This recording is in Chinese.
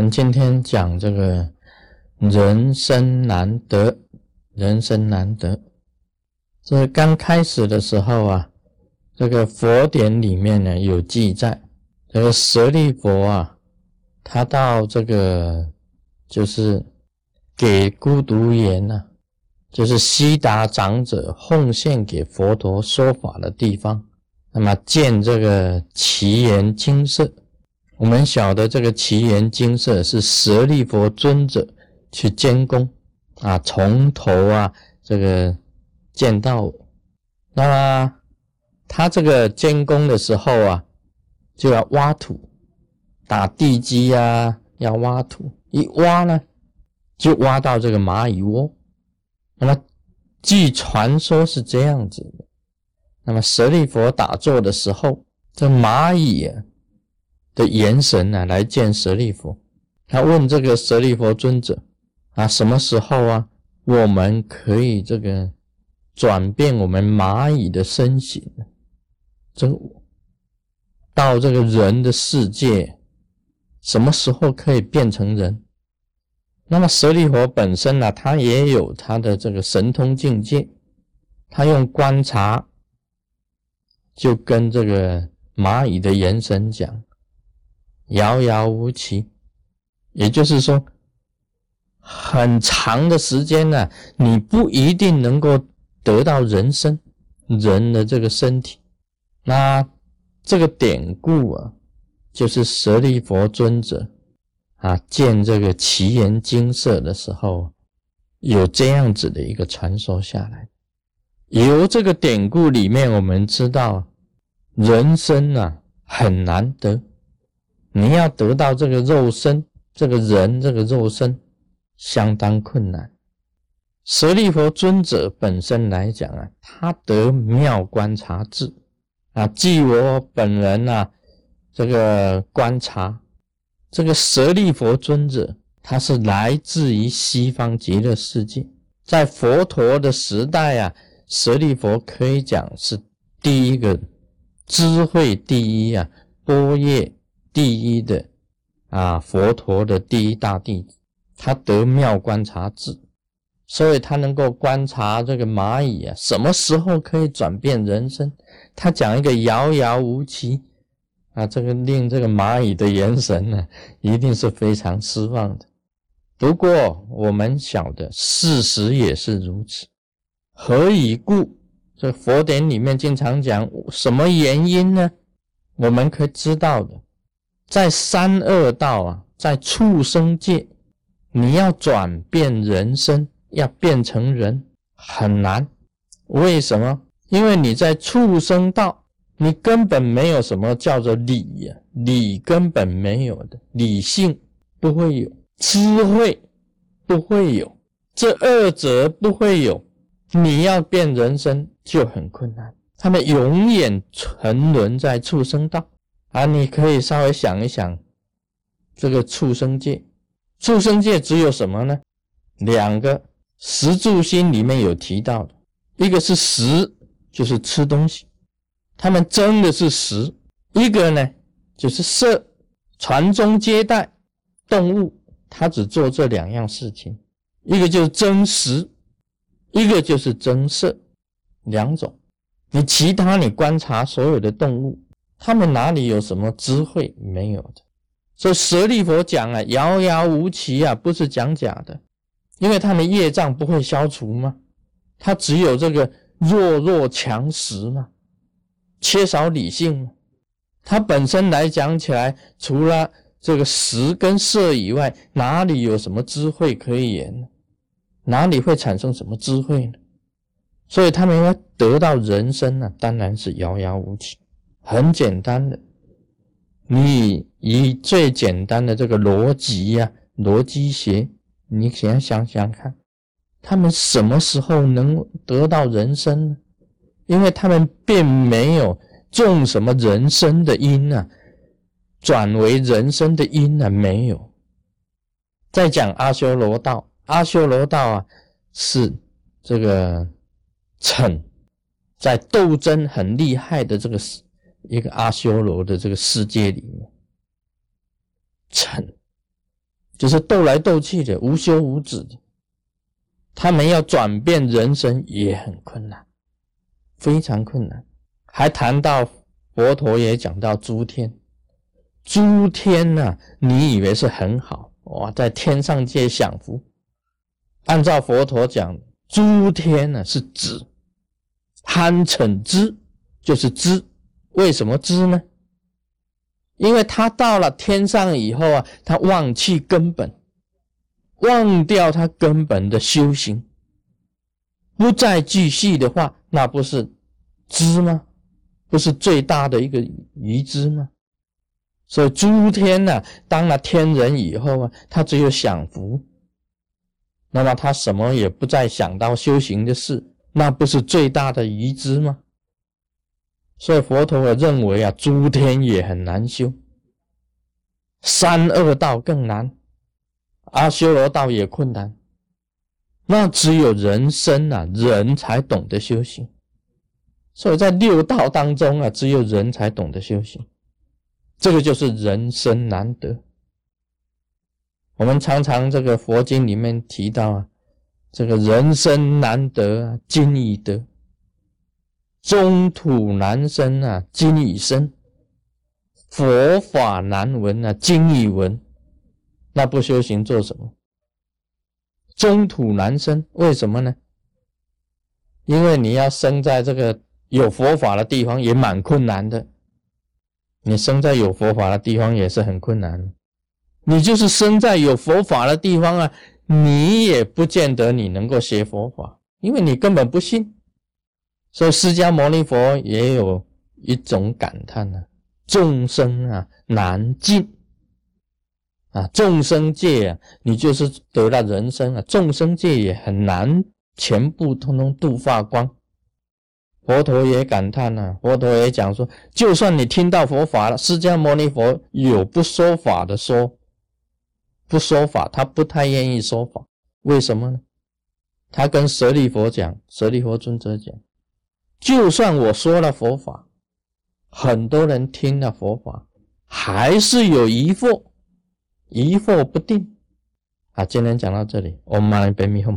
们今天讲这个人生难得，人生难得。这刚开始的时候啊，这个佛典里面呢有记载，这个舍利佛啊，他到这个就是给孤独言呐，就是悉达长者奉献给佛陀说法的地方，那么见这个奇岩金色。我们晓得这个奇岩金色是舍利佛尊者去监工啊，从头啊这个见到，那么他这个监工的时候啊，就要挖土，打地基呀，要挖土，一挖呢，就挖到这个蚂蚁窝。那么据传说是这样子的，那么舍利佛打坐的时候，这蚂蚁啊。的眼神呢，来见舍利弗。他问这个舍利弗尊者啊，什么时候啊，我们可以这个转变我们蚂蚁的身形呢？这到这个人的世界，什么时候可以变成人？那么舍利弗本身呢，他也有他的这个神通境界，他用观察就跟这个蚂蚁的眼神讲。遥遥无期，也就是说，很长的时间呢，你不一定能够得到人生人的这个身体。那这个典故啊，就是舍利佛尊者啊见这个奇岩金色的时候，有这样子的一个传说下来。由这个典故里面，我们知道人生啊很难得。你要得到这个肉身，这个人这个肉身相当困难。舍利佛尊者本身来讲啊，他得妙观察智啊。据我本人啊，这个观察，这个舍利佛尊者他是来自于西方极乐世界，在佛陀的时代啊，舍利佛可以讲是第一个智慧第一啊，波叶。第一的啊，佛陀的第一大弟子，他得妙观察智，所以他能够观察这个蚂蚁啊，什么时候可以转变人生？他讲一个遥遥无期啊，这个令这个蚂蚁的眼神呢，一定是非常失望的。不过我们晓得事实也是如此，何以故？这佛典里面经常讲什么原因呢？我们可以知道的。在三恶道啊，在畜生界，你要转变人生，要变成人很难。为什么？因为你在畜生道，你根本没有什么叫做理呀，理根本没有的，理性不会有，智慧不会有，这二者不会有，你要变人生就很困难。他们永远沉沦在畜生道。啊，你可以稍微想一想，这个畜生界，畜生界只有什么呢？两个食住心里面有提到的，一个是食，就是吃东西，他们争的是食；一个呢，就是色，传宗接代，动物，它只做这两样事情，一个就是争食，一个就是争色，两种。你其他你观察所有的动物。他们哪里有什么智慧？没有的。所以舍利佛讲啊，遥遥无期啊，不是讲假的，因为他们业障不会消除吗？他只有这个弱弱强食嘛，缺少理性嘛。他本身来讲起来，除了这个食跟色以外，哪里有什么智慧可以言呢？哪里会产生什么智慧呢？所以他们要得到人生呢，当然是遥遥无期。很简单的，你以最简单的这个逻辑呀，逻辑学，你先想想看，他们什么时候能得到人生呢？因为他们并没有种什么人生的因啊，转为人生的因啊，没有。再讲阿修罗道，阿修罗道啊，是这个逞，在斗争很厉害的这个。一个阿修罗的这个世界里面，嗔就是斗来斗去的，无休无止的。他们要转变人生也很困难，非常困难。还谈到佛陀也讲到诸天，诸天呐，你以为是很好哇，在天上界享福。按照佛陀讲，诸天呢是指贪嗔痴，就是知。为什么知呢？因为他到了天上以后啊，他忘弃根本，忘掉他根本的修行，不再继续的话，那不是知吗？不是最大的一个愚知吗？所以诸天呢，当了天人以后啊，他只有享福，那么他什么也不再想到修行的事，那不是最大的愚知吗？所以佛陀认为啊，诸天也很难修，三恶道更难，阿修罗道也困难，那只有人生啊，人才懂得修行。所以在六道当中啊，只有人才懂得修行，这个就是人生难得。我们常常这个佛经里面提到啊，这个人生难得啊，今已得。中土难生啊，今已生；佛法难闻啊，今已闻。那不修行做什么？中土难生，为什么呢？因为你要生在这个有佛法的地方，也蛮困难的。你生在有佛法的地方也是很困难。你就是生在有佛法的地方啊，你也不见得你能够学佛法，因为你根本不信。所以释迦牟尼佛也有一种感叹呢：众生啊难尽啊，众生界啊，你就是得了人生啊，众生界也很难全部通通度化光。佛陀也感叹呢，佛陀也讲说，就算你听到佛法了，释迦牟尼佛有不说法的说，不说法，他不太愿意说法，为什么呢？他跟舍利佛讲，舍利佛尊者讲。就算我说了佛法，很多人听了佛法，还是有疑惑，疑惑不定。啊，今天讲到这里，我们马上背密后。